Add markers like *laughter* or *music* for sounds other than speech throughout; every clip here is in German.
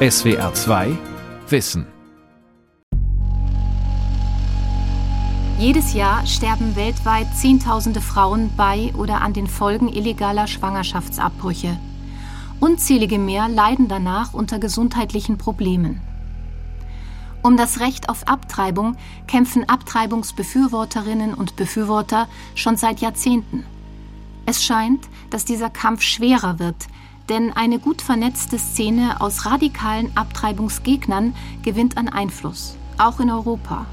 SWR 2 Wissen. Jedes Jahr sterben weltweit Zehntausende Frauen bei oder an den Folgen illegaler Schwangerschaftsabbrüche. Unzählige mehr leiden danach unter gesundheitlichen Problemen. Um das Recht auf Abtreibung kämpfen Abtreibungsbefürworterinnen und Befürworter schon seit Jahrzehnten. Es scheint, dass dieser Kampf schwerer wird, denn eine gut vernetzte Szene aus radikalen Abtreibungsgegnern gewinnt an Einfluss, auch in Europa.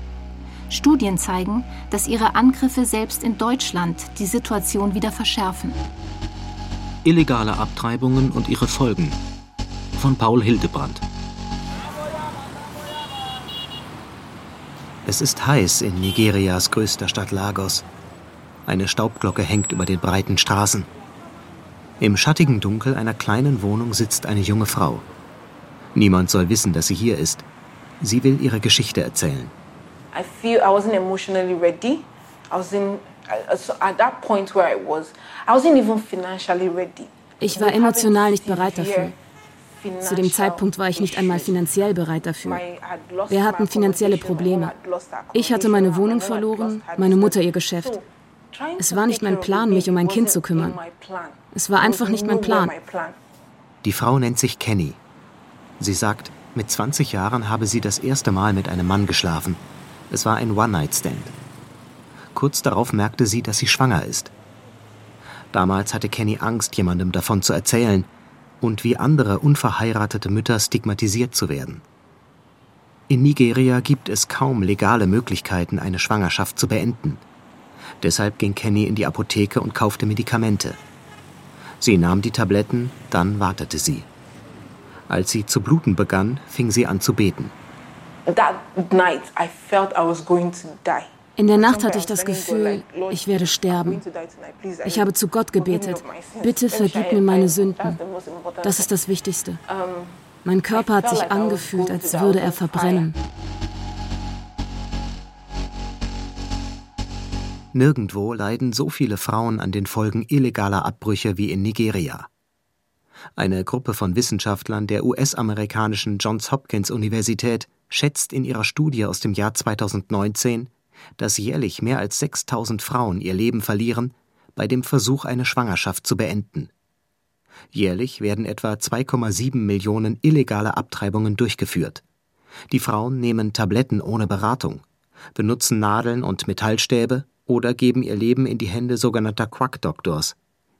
Studien zeigen, dass ihre Angriffe selbst in Deutschland die Situation wieder verschärfen. Illegale Abtreibungen und ihre Folgen von Paul Hildebrand. Es ist heiß in Nigerias größter Stadt Lagos. Eine Staubglocke hängt über den breiten Straßen. Im schattigen Dunkel einer kleinen Wohnung sitzt eine junge Frau. Niemand soll wissen, dass sie hier ist. Sie will ihre Geschichte erzählen. I feel I wasn't emotionally ready. I was in so at that point where I was, I wasn't even financially ready. Ich war emotional nicht bereit dafür. Zu dem Zeitpunkt war ich nicht einmal finanziell bereit dafür. Wir hatten finanzielle Probleme. Ich hatte meine Wohnung verloren, meine Mutter ihr Geschäft. Es war nicht mein Plan, mich um ein Kind zu kümmern. Es war einfach nicht mein Plan. Die Frau nennt sich Kenny. Sie sagt, mit 20 Jahren habe sie das erste Mal mit einem Mann geschlafen. Es war ein One-Night-Stand. Kurz darauf merkte sie, dass sie schwanger ist. Damals hatte Kenny Angst, jemandem davon zu erzählen und wie andere unverheiratete Mütter stigmatisiert zu werden. In Nigeria gibt es kaum legale Möglichkeiten, eine Schwangerschaft zu beenden. Deshalb ging Kenny in die Apotheke und kaufte Medikamente. Sie nahm die Tabletten, dann wartete sie. Als sie zu bluten begann, fing sie an zu beten. In der Nacht hatte ich das Gefühl, ich werde sterben. Ich habe zu Gott gebetet, bitte vergib mir meine Sünden. Das ist das Wichtigste. Mein Körper hat sich angefühlt, als würde er verbrennen. Nirgendwo leiden so viele Frauen an den Folgen illegaler Abbrüche wie in Nigeria. Eine Gruppe von Wissenschaftlern der US-amerikanischen Johns Hopkins Universität schätzt in ihrer Studie aus dem Jahr 2019, dass jährlich mehr als 6000 Frauen ihr Leben verlieren bei dem Versuch, eine Schwangerschaft zu beenden. Jährlich werden etwa 2,7 Millionen illegale Abtreibungen durchgeführt. Die Frauen nehmen Tabletten ohne Beratung, benutzen Nadeln und Metallstäbe oder geben ihr Leben in die Hände sogenannter Quack Doctors,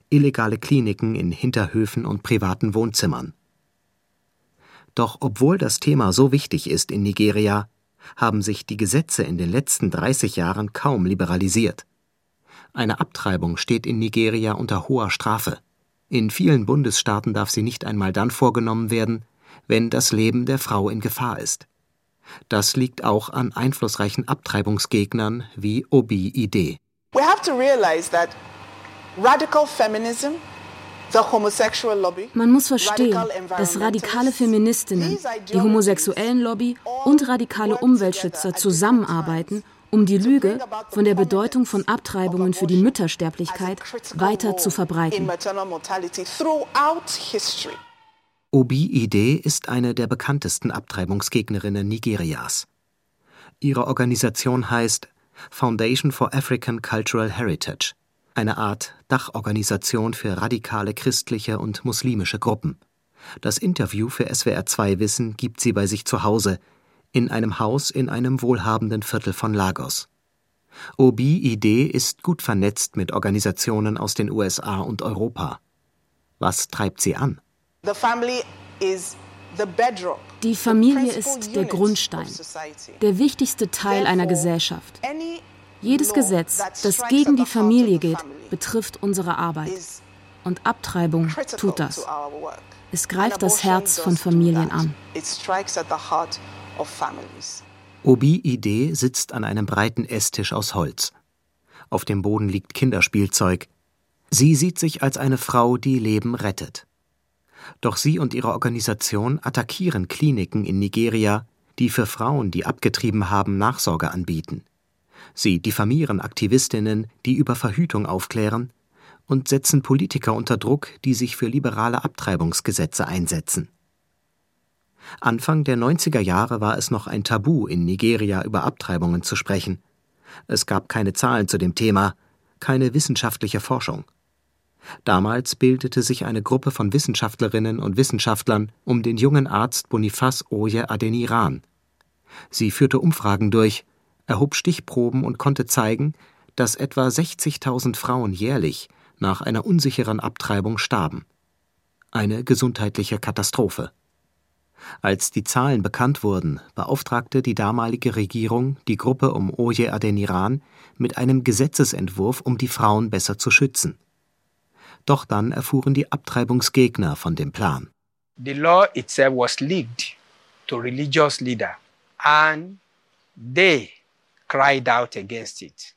illegale Kliniken in Hinterhöfen und privaten Wohnzimmern. Doch obwohl das Thema so wichtig ist in Nigeria, haben sich die Gesetze in den letzten 30 Jahren kaum liberalisiert. Eine Abtreibung steht in Nigeria unter hoher Strafe. In vielen Bundesstaaten darf sie nicht einmal dann vorgenommen werden, wenn das Leben der Frau in Gefahr ist. Das liegt auch an einflussreichen Abtreibungsgegnern wie Obi Ide. We have to realize that radical feminism man muss verstehen, dass radikale Feministinnen, die homosexuellen Lobby und radikale Umweltschützer zusammenarbeiten, um die Lüge von der Bedeutung von Abtreibungen für die Müttersterblichkeit weiter zu verbreiten. Obi Ide ist eine der bekanntesten Abtreibungsgegnerinnen Nigerias. Ihre Organisation heißt Foundation for African Cultural Heritage, eine Art Dachorganisation für radikale christliche und muslimische Gruppen. Das Interview für SWR 2 Wissen gibt sie bei sich zu Hause, in einem Haus in einem wohlhabenden Viertel von Lagos. Obi Ide ist gut vernetzt mit Organisationen aus den USA und Europa. Was treibt sie an? Die Familie ist der Grundstein, der wichtigste Teil einer Gesellschaft. Jedes Gesetz, das gegen die Familie geht, betrifft unsere Arbeit. Und Abtreibung tut das. Es greift das Herz von Familien an. Obi Ide sitzt an einem breiten Esstisch aus Holz. Auf dem Boden liegt Kinderspielzeug. Sie sieht sich als eine Frau, die Leben rettet. Doch sie und ihre Organisation attackieren Kliniken in Nigeria, die für Frauen, die abgetrieben haben, Nachsorge anbieten. Sie diffamieren Aktivistinnen, die über Verhütung aufklären, und setzen Politiker unter Druck, die sich für liberale Abtreibungsgesetze einsetzen. Anfang der 90er Jahre war es noch ein Tabu, in Nigeria über Abtreibungen zu sprechen. Es gab keine Zahlen zu dem Thema, keine wissenschaftliche Forschung. Damals bildete sich eine Gruppe von Wissenschaftlerinnen und Wissenschaftlern um den jungen Arzt Boniface Oye Adeniran. Sie führte Umfragen durch, erhob Stichproben und konnte zeigen, dass etwa 60.000 Frauen jährlich nach einer unsicheren Abtreibung starben. Eine gesundheitliche Katastrophe. Als die Zahlen bekannt wurden, beauftragte die damalige Regierung die Gruppe um Oye Adeniran mit einem Gesetzesentwurf, um die Frauen besser zu schützen. Doch dann erfuhren die Abtreibungsgegner von dem Plan. The law itself was leaked to religious leader and they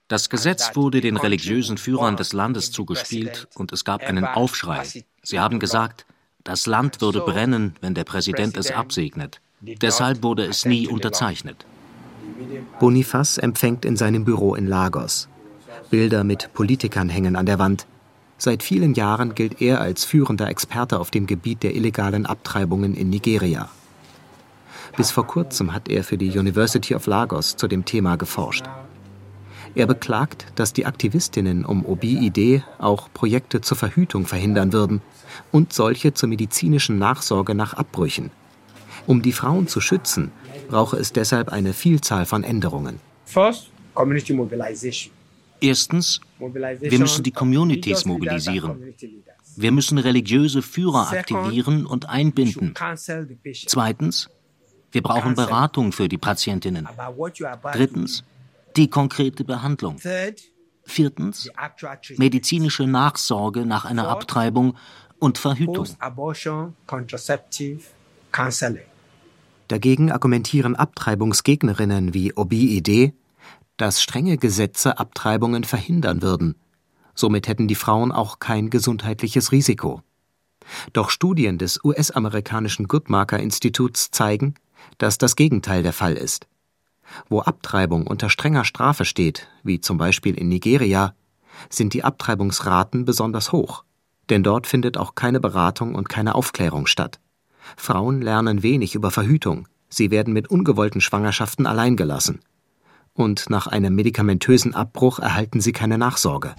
das Gesetz wurde den religiösen Führern des Landes zugespielt und es gab einen Aufschrei. Sie haben gesagt, das Land würde brennen, wenn der Präsident es absegnet. Deshalb wurde es nie unterzeichnet. Boniface empfängt in seinem Büro in Lagos. Bilder mit Politikern hängen an der Wand. Seit vielen Jahren gilt er als führender Experte auf dem Gebiet der illegalen Abtreibungen in Nigeria. Bis vor kurzem hat er für die University of Lagos zu dem Thema geforscht. Er beklagt, dass die Aktivistinnen um OBID auch Projekte zur Verhütung verhindern würden und solche zur medizinischen Nachsorge nach Abbrüchen. Um die Frauen zu schützen, brauche es deshalb eine Vielzahl von Änderungen. Erstens, wir müssen die Communities mobilisieren. Wir müssen religiöse Führer aktivieren und einbinden. Zweitens, wir brauchen Beratung für die Patientinnen. Drittens, die konkrete Behandlung. Viertens, medizinische Nachsorge nach einer Abtreibung und Verhütung. Dagegen argumentieren Abtreibungsgegnerinnen wie Obi-Idee, dass strenge Gesetze Abtreibungen verhindern würden. Somit hätten die Frauen auch kein gesundheitliches Risiko. Doch Studien des US-amerikanischen Guttmacher-Instituts zeigen, dass das Gegenteil der Fall ist. Wo Abtreibung unter strenger Strafe steht, wie zum Beispiel in Nigeria, sind die Abtreibungsraten besonders hoch, denn dort findet auch keine Beratung und keine Aufklärung statt. Frauen lernen wenig über Verhütung, sie werden mit ungewollten Schwangerschaften alleingelassen. Und nach einem medikamentösen Abbruch erhalten sie keine Nachsorge.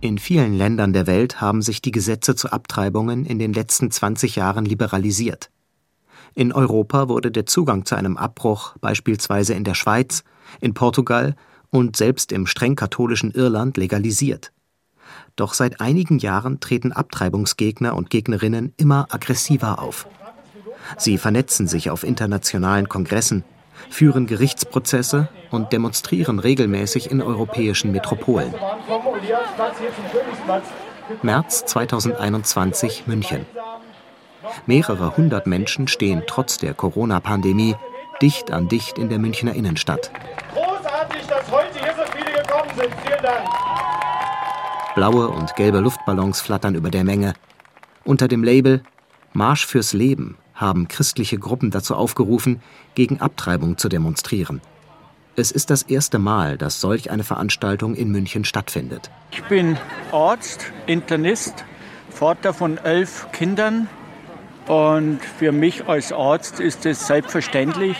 In vielen Ländern der Welt haben sich die Gesetze zu Abtreibungen in den letzten 20 Jahren liberalisiert. In Europa wurde der Zugang zu einem Abbruch beispielsweise in der Schweiz, in Portugal und selbst im streng katholischen Irland legalisiert. Doch seit einigen Jahren treten Abtreibungsgegner und Gegnerinnen immer aggressiver auf. Sie vernetzen sich auf internationalen Kongressen, führen Gerichtsprozesse und demonstrieren regelmäßig in europäischen Metropolen. März 2021 München. Mehrere hundert Menschen stehen trotz der Corona-Pandemie dicht an dicht in der Münchner Innenstadt. Großartig, dass heute hier so viele gekommen sind. Vielen Dank. Blaue und gelbe Luftballons flattern über der Menge. Unter dem Label Marsch fürs Leben haben christliche Gruppen dazu aufgerufen, gegen Abtreibung zu demonstrieren. Es ist das erste Mal, dass solch eine Veranstaltung in München stattfindet. Ich bin Arzt, Internist, Vater von elf Kindern und für mich als Arzt ist es selbstverständlich,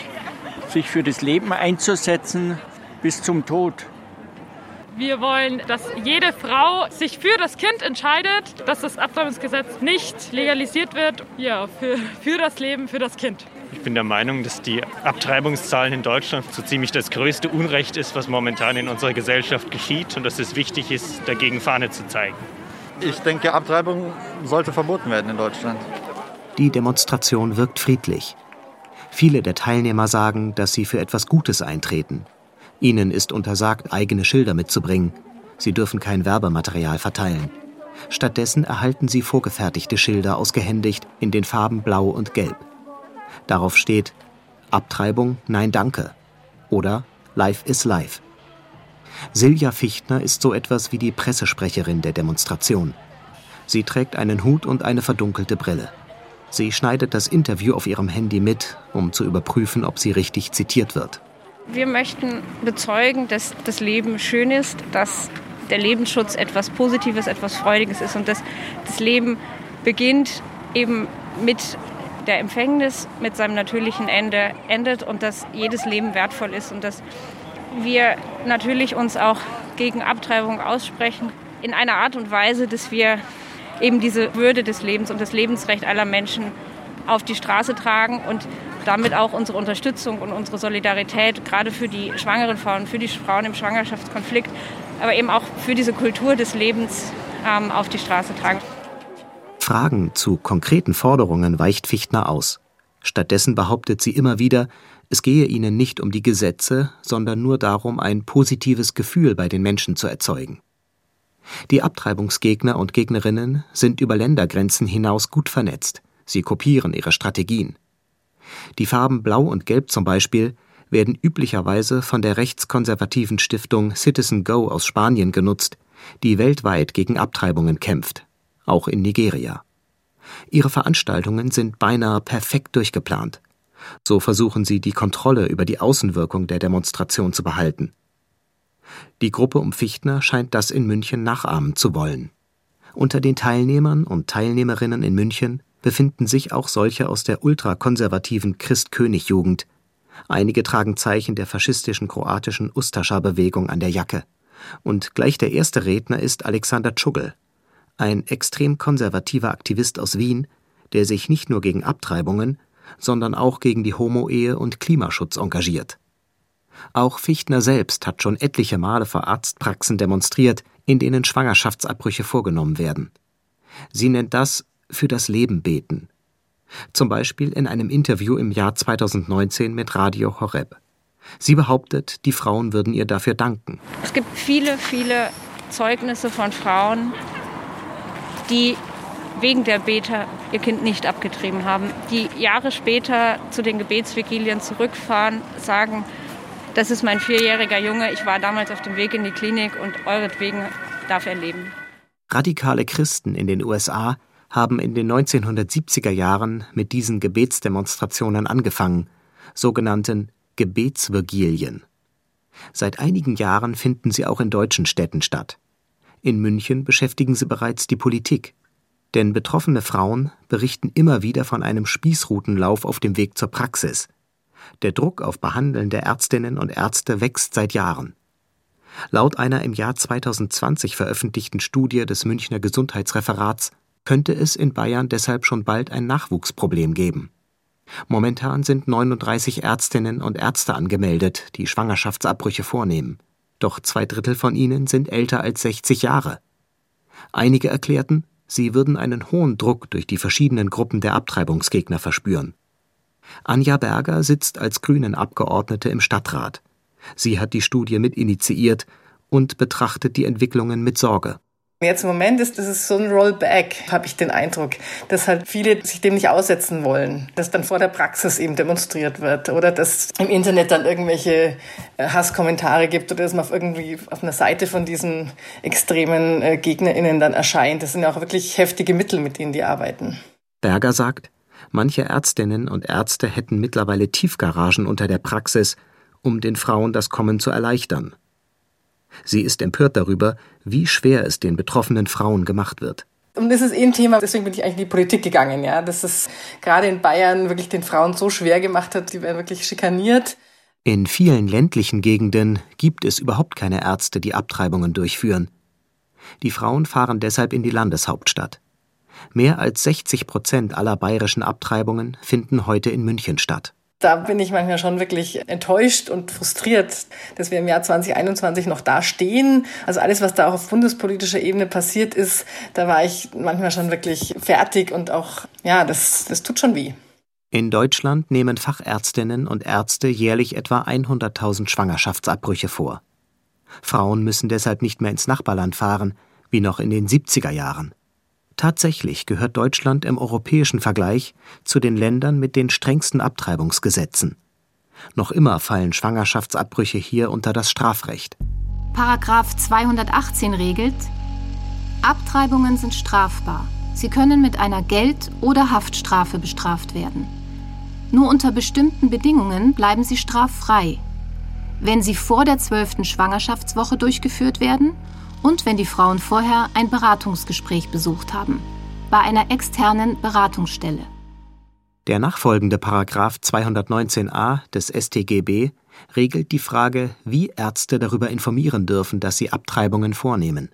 sich für das Leben einzusetzen bis zum Tod. Wir wollen, dass jede Frau sich für das Kind entscheidet, dass das Abtreibungsgesetz nicht legalisiert wird. Ja, für, für das Leben, für das Kind. Ich bin der Meinung, dass die Abtreibungszahlen in Deutschland so ziemlich das größte Unrecht ist, was momentan in unserer Gesellschaft geschieht und dass es wichtig ist, dagegen Fahne zu zeigen. Ich denke, Abtreibung sollte verboten werden in Deutschland. Die Demonstration wirkt friedlich. Viele der Teilnehmer sagen, dass sie für etwas Gutes eintreten. Ihnen ist untersagt, eigene Schilder mitzubringen. Sie dürfen kein Werbematerial verteilen. Stattdessen erhalten sie vorgefertigte Schilder ausgehändigt in den Farben Blau und Gelb. Darauf steht Abtreibung, nein danke oder Life is Life. Silja Fichtner ist so etwas wie die Pressesprecherin der Demonstration. Sie trägt einen Hut und eine verdunkelte Brille. Sie schneidet das Interview auf ihrem Handy mit, um zu überprüfen, ob sie richtig zitiert wird. Wir möchten bezeugen, dass das Leben schön ist, dass der Lebensschutz etwas Positives, etwas Freudiges ist und dass das Leben beginnt eben mit der Empfängnis, mit seinem natürlichen Ende endet und dass jedes Leben wertvoll ist und dass wir natürlich uns auch gegen Abtreibung aussprechen in einer Art und Weise, dass wir eben diese Würde des Lebens und das Lebensrecht aller Menschen auf die Straße tragen und damit auch unsere Unterstützung und unsere Solidarität gerade für die schwangeren Frauen, für die Frauen im Schwangerschaftskonflikt, aber eben auch für diese Kultur des Lebens ähm, auf die Straße tragen. Fragen zu konkreten Forderungen weicht Fichtner aus. Stattdessen behauptet sie immer wieder, es gehe ihnen nicht um die Gesetze, sondern nur darum, ein positives Gefühl bei den Menschen zu erzeugen. Die Abtreibungsgegner und Gegnerinnen sind über Ländergrenzen hinaus gut vernetzt. Sie kopieren ihre Strategien. Die Farben Blau und Gelb zum Beispiel werden üblicherweise von der rechtskonservativen Stiftung Citizen Go aus Spanien genutzt, die weltweit gegen Abtreibungen kämpft, auch in Nigeria. Ihre Veranstaltungen sind beinahe perfekt durchgeplant. So versuchen sie, die Kontrolle über die Außenwirkung der Demonstration zu behalten. Die Gruppe um Fichtner scheint das in München nachahmen zu wollen. Unter den Teilnehmern und Teilnehmerinnen in München befinden sich auch solche aus der ultrakonservativen Christ-König-Jugend. Einige tragen Zeichen der faschistischen kroatischen Ustascha-Bewegung an der Jacke. Und gleich der erste Redner ist Alexander Tschugel, ein extrem konservativer Aktivist aus Wien, der sich nicht nur gegen Abtreibungen, sondern auch gegen die Homo-Ehe und Klimaschutz engagiert. Auch Fichtner selbst hat schon etliche Male vor Arztpraxen demonstriert, in denen Schwangerschaftsabbrüche vorgenommen werden. Sie nennt das für das Leben beten. Zum Beispiel in einem Interview im Jahr 2019 mit Radio Horeb. Sie behauptet, die Frauen würden ihr dafür danken. Es gibt viele, viele Zeugnisse von Frauen, die wegen der Beta ihr Kind nicht abgetrieben haben, die Jahre später zu den Gebetsvigilien zurückfahren, sagen, das ist mein vierjähriger Junge, ich war damals auf dem Weg in die Klinik und euretwegen darf er leben. Radikale Christen in den USA haben in den 1970er Jahren mit diesen Gebetsdemonstrationen angefangen, sogenannten Gebetsvigilien. Seit einigen Jahren finden sie auch in deutschen Städten statt. In München beschäftigen sie bereits die Politik. Denn betroffene Frauen berichten immer wieder von einem Spießrutenlauf auf dem Weg zur Praxis. Der Druck auf behandelnde Ärztinnen und Ärzte wächst seit Jahren. Laut einer im Jahr 2020 veröffentlichten Studie des Münchner Gesundheitsreferats könnte es in Bayern deshalb schon bald ein Nachwuchsproblem geben. Momentan sind 39 Ärztinnen und Ärzte angemeldet, die Schwangerschaftsabbrüche vornehmen. Doch zwei Drittel von ihnen sind älter als 60 Jahre. Einige erklärten, sie würden einen hohen Druck durch die verschiedenen Gruppen der Abtreibungsgegner verspüren. Anja Berger sitzt als Grünen-Abgeordnete im Stadtrat. Sie hat die Studie mitinitiiert und betrachtet die Entwicklungen mit Sorge. Jetzt im Moment ist das so ein Rollback, habe ich den Eindruck, dass halt viele sich dem nicht aussetzen wollen, dass dann vor der Praxis eben demonstriert wird oder dass im Internet dann irgendwelche äh, Hasskommentare gibt oder dass man auf irgendwie auf einer Seite von diesen extremen äh, GegnerInnen dann erscheint. Das sind ja auch wirklich heftige Mittel, mit denen die arbeiten. Berger sagt, manche Ärztinnen und Ärzte hätten mittlerweile Tiefgaragen unter der Praxis, um den Frauen das Kommen zu erleichtern. Sie ist empört darüber, wie schwer es den betroffenen Frauen gemacht wird. Und das ist eh ein Thema, deswegen bin ich eigentlich in die Politik gegangen, ja, dass es gerade in Bayern wirklich den Frauen so schwer gemacht hat, die werden wirklich schikaniert. In vielen ländlichen Gegenden gibt es überhaupt keine Ärzte, die Abtreibungen durchführen. Die Frauen fahren deshalb in die Landeshauptstadt. Mehr als 60 Prozent aller bayerischen Abtreibungen finden heute in München statt. Da bin ich manchmal schon wirklich enttäuscht und frustriert, dass wir im Jahr 2021 noch da stehen. Also alles, was da auch auf bundespolitischer Ebene passiert ist, da war ich manchmal schon wirklich fertig und auch, ja, das, das tut schon weh. In Deutschland nehmen Fachärztinnen und Ärzte jährlich etwa 100.000 Schwangerschaftsabbrüche vor. Frauen müssen deshalb nicht mehr ins Nachbarland fahren, wie noch in den 70er Jahren. Tatsächlich gehört Deutschland im europäischen Vergleich zu den Ländern mit den strengsten Abtreibungsgesetzen. Noch immer fallen Schwangerschaftsabbrüche hier unter das Strafrecht. Paragraph 218 regelt, Abtreibungen sind strafbar. Sie können mit einer Geld- oder Haftstrafe bestraft werden. Nur unter bestimmten Bedingungen bleiben sie straffrei. Wenn sie vor der zwölften Schwangerschaftswoche durchgeführt werden und wenn die Frauen vorher ein Beratungsgespräch besucht haben. bei einer externen Beratungsstelle. Der nachfolgende Paragraph 219a des StGB regelt die Frage, wie Ärzte darüber informieren dürfen, dass sie Abtreibungen vornehmen.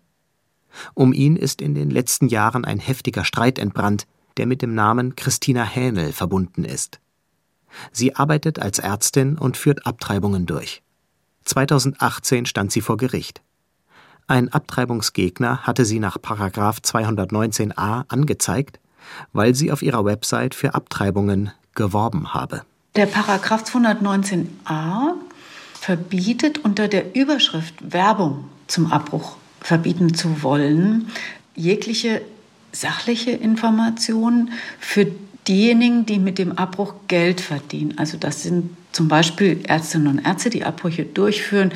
Um ihn ist in den letzten Jahren ein heftiger Streit entbrannt, der mit dem Namen Christina Hähnel verbunden ist. Sie arbeitet als Ärztin und führt Abtreibungen durch. 2018 stand sie vor Gericht. Ein Abtreibungsgegner hatte sie nach 219a angezeigt, weil sie auf ihrer Website für Abtreibungen geworben habe. Der Paragraph 219a verbietet unter der Überschrift Werbung zum Abbruch verbieten zu wollen, jegliche sachliche Information für diejenigen, die mit dem Abbruch Geld verdienen. Also das sind zum Beispiel Ärztinnen und Ärzte, die Abbrüche durchführen.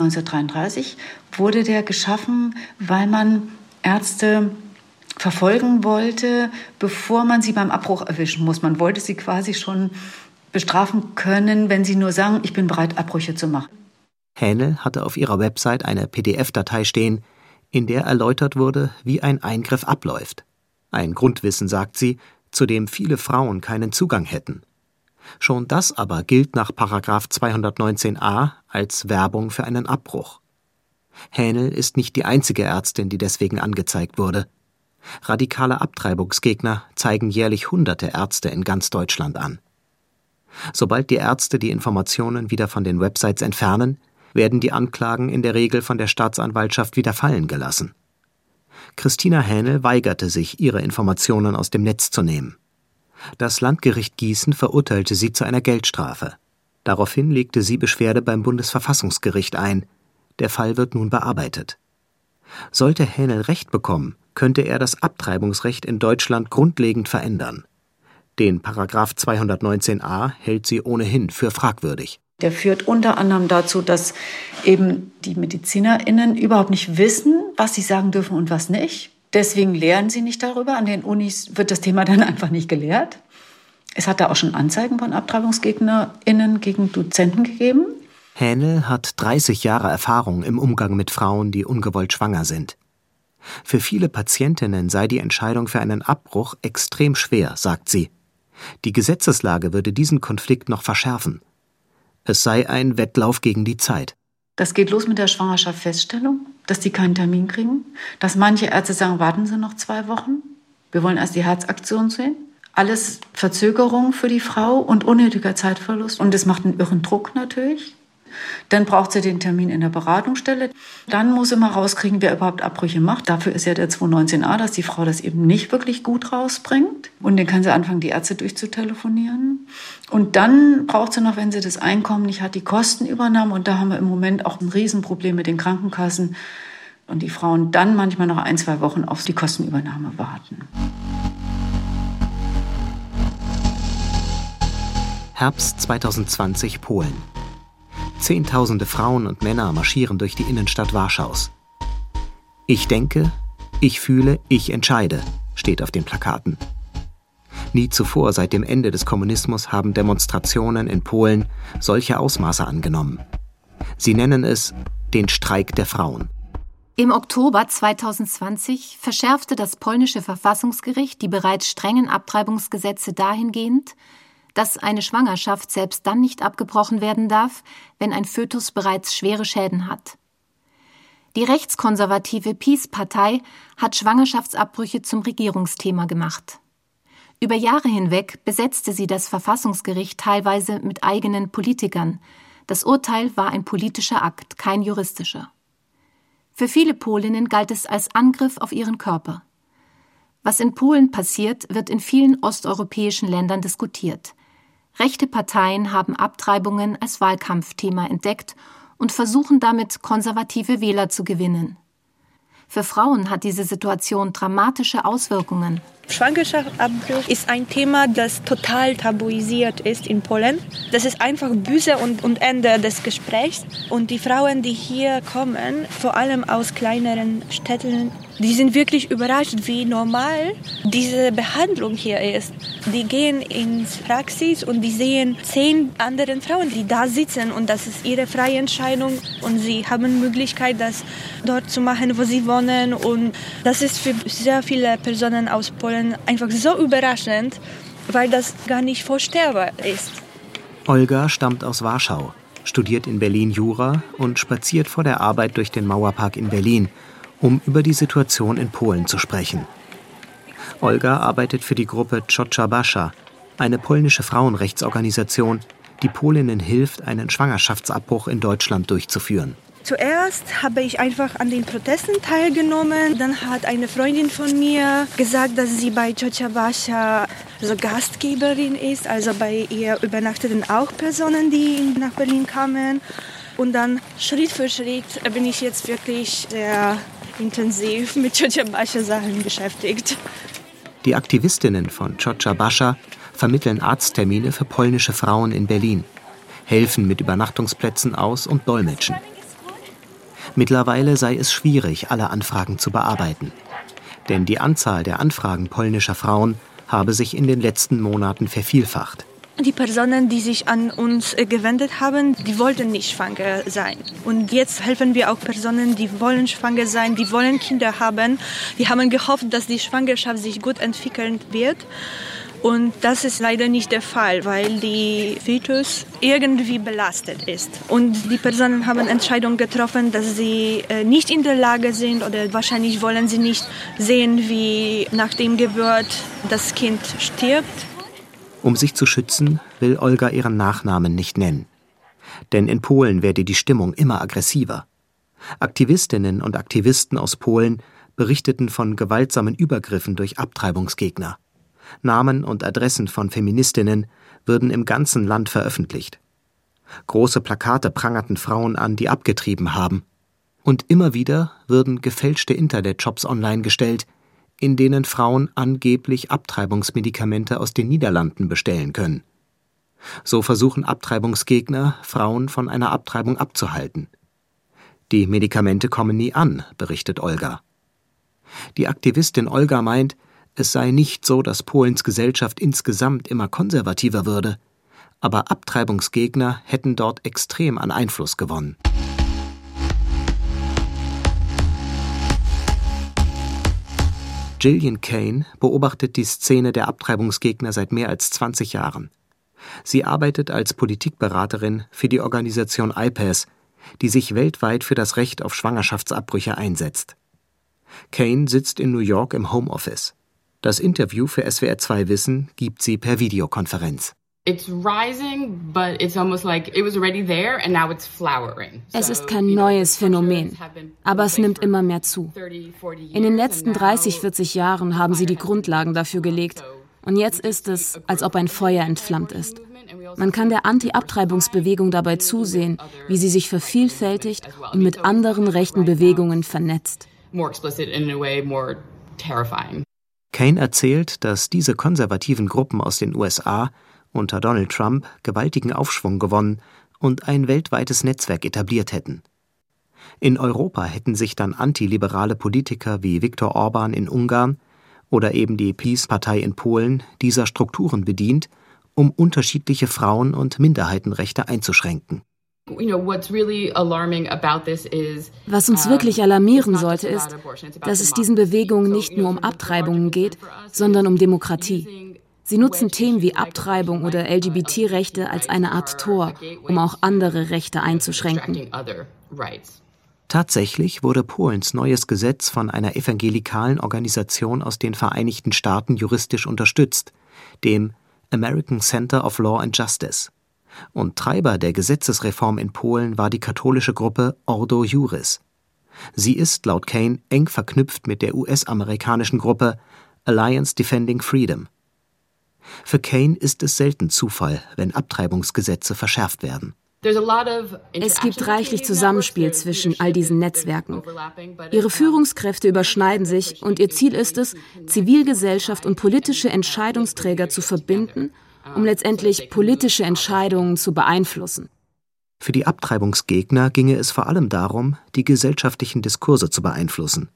1933 wurde der geschaffen, weil man Ärzte verfolgen wollte, bevor man sie beim Abbruch erwischen muss. Man wollte sie quasi schon bestrafen können, wenn sie nur sagen, ich bin bereit, Abbrüche zu machen. Hähnel hatte auf ihrer Website eine PDF-Datei stehen, in der erläutert wurde, wie ein Eingriff abläuft. Ein Grundwissen, sagt sie, zu dem viele Frauen keinen Zugang hätten. Schon das aber gilt nach 219a als Werbung für einen Abbruch. Hähnel ist nicht die einzige Ärztin, die deswegen angezeigt wurde. Radikale Abtreibungsgegner zeigen jährlich hunderte Ärzte in ganz Deutschland an. Sobald die Ärzte die Informationen wieder von den Websites entfernen, werden die Anklagen in der Regel von der Staatsanwaltschaft wieder fallen gelassen. Christina Hähnel weigerte sich, ihre Informationen aus dem Netz zu nehmen. Das Landgericht Gießen verurteilte sie zu einer Geldstrafe. Daraufhin legte sie Beschwerde beim Bundesverfassungsgericht ein. Der Fall wird nun bearbeitet. Sollte Hähnel Recht bekommen, könnte er das Abtreibungsrecht in Deutschland grundlegend verändern. Den Paragraph 219a hält sie ohnehin für fragwürdig. Der führt unter anderem dazu, dass eben die MedizinerInnen überhaupt nicht wissen, was sie sagen dürfen und was nicht. Deswegen lehren sie nicht darüber. An den Unis wird das Thema dann *laughs* einfach nicht gelehrt. Es hat da auch schon Anzeigen von AbtreibungsgegnerInnen gegen Dozenten gegeben. Hähnel hat 30 Jahre Erfahrung im Umgang mit Frauen, die ungewollt schwanger sind. Für viele Patientinnen sei die Entscheidung für einen Abbruch extrem schwer, sagt sie. Die Gesetzeslage würde diesen Konflikt noch verschärfen. Es sei ein Wettlauf gegen die Zeit. Das geht los mit der Schwangerschaftsfeststellung, dass die keinen Termin kriegen, dass manche Ärzte sagen, warten Sie noch zwei Wochen, wir wollen erst die Herzaktion sehen. Alles Verzögerung für die Frau und unnötiger Zeitverlust. Und es macht einen irren Druck natürlich. Dann braucht sie den Termin in der Beratungsstelle. Dann muss sie mal rauskriegen, wer überhaupt Abbrüche macht. Dafür ist ja der 219a, dass die Frau das eben nicht wirklich gut rausbringt. Und dann kann sie anfangen, die Ärzte durchzutelefonieren. Und dann braucht sie noch, wenn sie das Einkommen nicht hat, die Kostenübernahme. Und da haben wir im Moment auch ein Riesenproblem mit den Krankenkassen. Und die Frauen dann manchmal noch ein, zwei Wochen auf die Kostenübernahme warten. Herbst 2020 Polen. Zehntausende Frauen und Männer marschieren durch die Innenstadt Warschaus. Ich denke, ich fühle, ich entscheide, steht auf den Plakaten. Nie zuvor seit dem Ende des Kommunismus haben Demonstrationen in Polen solche Ausmaße angenommen. Sie nennen es den Streik der Frauen. Im Oktober 2020 verschärfte das polnische Verfassungsgericht die bereits strengen Abtreibungsgesetze dahingehend, dass eine Schwangerschaft selbst dann nicht abgebrochen werden darf, wenn ein Fötus bereits schwere Schäden hat. Die rechtskonservative Peace-Partei hat Schwangerschaftsabbrüche zum Regierungsthema gemacht. Über Jahre hinweg besetzte sie das Verfassungsgericht teilweise mit eigenen Politikern. Das Urteil war ein politischer Akt, kein juristischer. Für viele Polinnen galt es als Angriff auf ihren Körper. Was in Polen passiert, wird in vielen osteuropäischen Ländern diskutiert. Rechte Parteien haben Abtreibungen als Wahlkampfthema entdeckt und versuchen damit konservative Wähler zu gewinnen. Für Frauen hat diese Situation dramatische Auswirkungen. Schwangerschaftsabbruch ist ein Thema, das total tabuisiert ist in Polen. Das ist einfach Büse und, und Ende des Gesprächs. Und die Frauen, die hier kommen, vor allem aus kleineren Städten, die sind wirklich überrascht, wie normal diese Behandlung hier ist. Die gehen ins Praxis und die sehen zehn anderen Frauen, die da sitzen und das ist ihre freie Entscheidung und sie haben Möglichkeit, das dort zu machen, wo sie wohnen und das ist für sehr viele Personen aus Polen Polen einfach so überraschend, weil das gar nicht vorstellbar ist. Olga stammt aus Warschau, studiert in Berlin Jura und spaziert vor der Arbeit durch den Mauerpark in Berlin, um über die Situation in Polen zu sprechen. Olga arbeitet für die Gruppe Ciocia Bascha, eine polnische Frauenrechtsorganisation, die Polinnen hilft, einen Schwangerschaftsabbruch in Deutschland durchzuführen. Zuerst habe ich einfach an den Protesten teilgenommen. Dann hat eine Freundin von mir gesagt, dass sie bei Ciocia so Gastgeberin ist. Also bei ihr übernachteten auch Personen, die nach Berlin kamen. Und dann Schritt für Schritt bin ich jetzt wirklich sehr intensiv mit Ciocia Bascha Sachen beschäftigt. Die Aktivistinnen von Ciocia Bascha vermitteln Arzttermine für polnische Frauen in Berlin, helfen mit Übernachtungsplätzen aus und dolmetschen. Mittlerweile sei es schwierig, alle Anfragen zu bearbeiten. Denn die Anzahl der Anfragen polnischer Frauen habe sich in den letzten Monaten vervielfacht. Die Personen, die sich an uns äh, gewendet haben, die wollten nicht schwanger sein. Und jetzt helfen wir auch Personen, die wollen schwanger sein, die wollen Kinder haben. Die haben gehofft, dass die Schwangerschaft sich gut entwickeln wird. Und das ist leider nicht der Fall, weil die Fetus irgendwie belastet ist. Und die Personen haben Entscheidungen getroffen, dass sie äh, nicht in der Lage sind oder wahrscheinlich wollen sie nicht sehen, wie nach dem Geburt das Kind stirbt. Um sich zu schützen, will Olga ihren Nachnamen nicht nennen. Denn in Polen werde die Stimmung immer aggressiver. Aktivistinnen und Aktivisten aus Polen berichteten von gewaltsamen Übergriffen durch Abtreibungsgegner. Namen und Adressen von Feministinnen würden im ganzen Land veröffentlicht. Große Plakate prangerten Frauen an, die abgetrieben haben. Und immer wieder würden gefälschte Internetjobs online gestellt, in denen Frauen angeblich Abtreibungsmedikamente aus den Niederlanden bestellen können. So versuchen Abtreibungsgegner, Frauen von einer Abtreibung abzuhalten. Die Medikamente kommen nie an, berichtet Olga. Die Aktivistin Olga meint, es sei nicht so, dass Polens Gesellschaft insgesamt immer konservativer würde, aber Abtreibungsgegner hätten dort extrem an Einfluss gewonnen. Gillian Kane beobachtet die Szene der Abtreibungsgegner seit mehr als 20 Jahren. Sie arbeitet als Politikberaterin für die Organisation IPAS, die sich weltweit für das Recht auf Schwangerschaftsabbrüche einsetzt. Kane sitzt in New York im Homeoffice. Das Interview für SWR2 Wissen gibt sie per Videokonferenz. Es ist kein neues Phänomen, aber es nimmt immer mehr zu. In den letzten 30, 40 Jahren haben sie die Grundlagen dafür gelegt. Und jetzt ist es, als ob ein Feuer entflammt ist. Man kann der Anti-Abtreibungsbewegung dabei zusehen, wie sie sich vervielfältigt und mit anderen rechten Bewegungen vernetzt. Kane erzählt, dass diese konservativen Gruppen aus den USA unter Donald Trump gewaltigen Aufschwung gewonnen und ein weltweites Netzwerk etabliert hätten. In Europa hätten sich dann antiliberale Politiker wie Viktor Orban in Ungarn oder eben die PiS-Partei in Polen dieser Strukturen bedient, um unterschiedliche Frauen- und Minderheitenrechte einzuschränken. Was uns wirklich alarmieren sollte, ist, dass es diesen Bewegungen nicht nur um Abtreibungen geht, sondern um Demokratie. Sie nutzen Themen wie Abtreibung oder LGBT-Rechte als eine Art Tor, um auch andere Rechte einzuschränken. Tatsächlich wurde Polens neues Gesetz von einer evangelikalen Organisation aus den Vereinigten Staaten juristisch unterstützt, dem American Center of Law and Justice und Treiber der Gesetzesreform in Polen war die katholische Gruppe Ordo Juris. Sie ist laut Kane eng verknüpft mit der US-amerikanischen Gruppe Alliance Defending Freedom. Für Kane ist es selten Zufall, wenn Abtreibungsgesetze verschärft werden. Es gibt reichlich Zusammenspiel zwischen all diesen Netzwerken. Ihre Führungskräfte überschneiden sich und ihr Ziel ist es, Zivilgesellschaft und politische Entscheidungsträger zu verbinden um letztendlich politische Entscheidungen zu beeinflussen. Für die Abtreibungsgegner ginge es vor allem darum, die gesellschaftlichen Diskurse zu beeinflussen.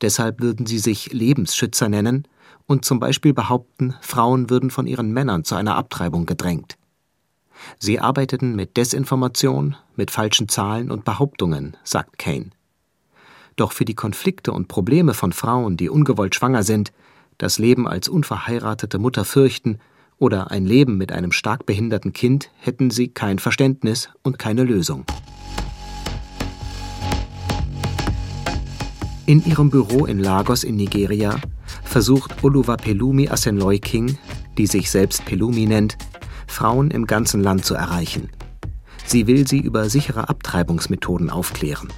Deshalb würden sie sich Lebensschützer nennen und zum Beispiel behaupten, Frauen würden von ihren Männern zu einer Abtreibung gedrängt. Sie arbeiteten mit Desinformation, mit falschen Zahlen und Behauptungen, sagt Kane. Doch für die Konflikte und Probleme von Frauen, die ungewollt schwanger sind, das Leben als unverheiratete Mutter fürchten oder ein Leben mit einem stark behinderten Kind, hätten sie kein Verständnis und keine Lösung. In ihrem Büro in Lagos in Nigeria versucht Oluwapelumi Asenloy King, die sich selbst Pelumi nennt, Frauen im ganzen Land zu erreichen. Sie will sie über sichere Abtreibungsmethoden aufklären.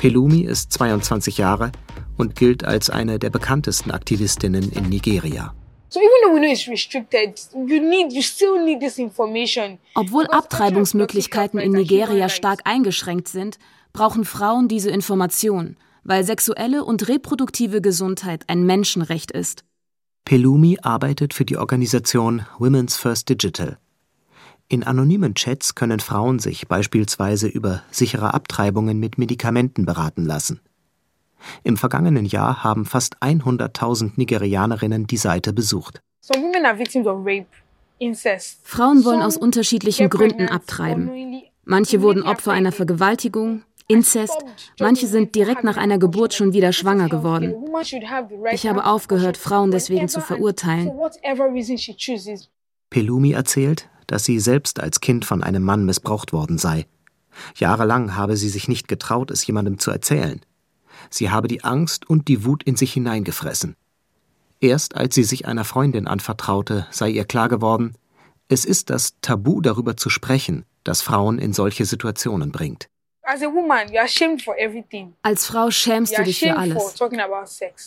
Pelumi ist 22 Jahre und gilt als eine der bekanntesten Aktivistinnen in Nigeria. Obwohl Abtreibungsmöglichkeiten in Nigeria stark eingeschränkt sind, brauchen Frauen diese Information, weil sexuelle und reproduktive Gesundheit ein Menschenrecht ist. Pelumi arbeitet für die Organisation Women's First Digital. In anonymen Chats können Frauen sich beispielsweise über sichere Abtreibungen mit Medikamenten beraten lassen. Im vergangenen Jahr haben fast 100.000 Nigerianerinnen die Seite besucht. Frauen wollen aus unterschiedlichen Gründen abtreiben. Manche wurden Opfer einer Vergewaltigung, Inzest, manche sind direkt nach einer Geburt schon wieder schwanger geworden. Ich habe aufgehört, Frauen deswegen zu verurteilen. Pelumi erzählt, dass sie selbst als Kind von einem Mann missbraucht worden sei. Jahrelang habe sie sich nicht getraut, es jemandem zu erzählen. Sie habe die Angst und die Wut in sich hineingefressen. Erst als sie sich einer Freundin anvertraute, sei ihr klar geworden, es ist das Tabu darüber zu sprechen, das Frauen in solche Situationen bringt. Als Frau schämst du dich für alles.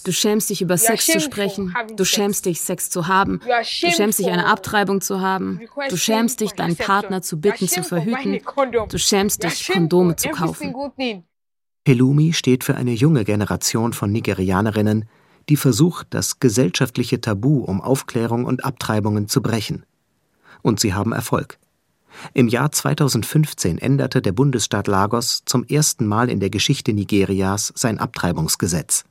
Du schämst dich über Sex zu sprechen. Du schämst dich, Sex zu haben. Du schämst dich, eine Abtreibung zu haben. Du schämst dich, deinen Partner zu bitten, zu verhüten. Du schämst dich, Kondome zu kaufen. Pelumi steht für eine junge Generation von Nigerianerinnen, die versucht, das gesellschaftliche Tabu um Aufklärung und Abtreibungen zu brechen. Und sie haben Erfolg. Im Jahr 2015 änderte der Bundesstaat Lagos zum ersten Mal in der Geschichte Nigerias sein Abtreibungsgesetz.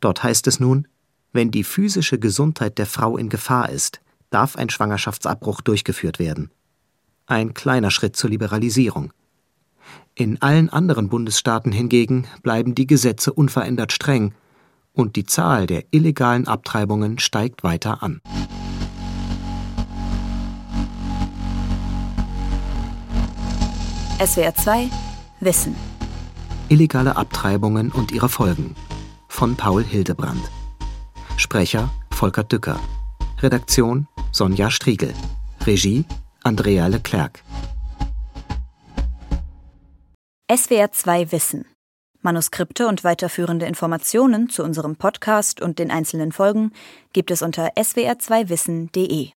Dort heißt es nun, wenn die physische Gesundheit der Frau in Gefahr ist, darf ein Schwangerschaftsabbruch durchgeführt werden. Ein kleiner Schritt zur Liberalisierung. In allen anderen Bundesstaaten hingegen bleiben die Gesetze unverändert streng und die Zahl der illegalen Abtreibungen steigt weiter an. SWR 2 Wissen. Illegale Abtreibungen und ihre Folgen von Paul Hildebrand. Sprecher Volker Dücker. Redaktion Sonja Striegel. Regie Andrea Leclerc. SWR 2 Wissen. Manuskripte und weiterführende Informationen zu unserem Podcast und den einzelnen Folgen gibt es unter swr2wissen.de.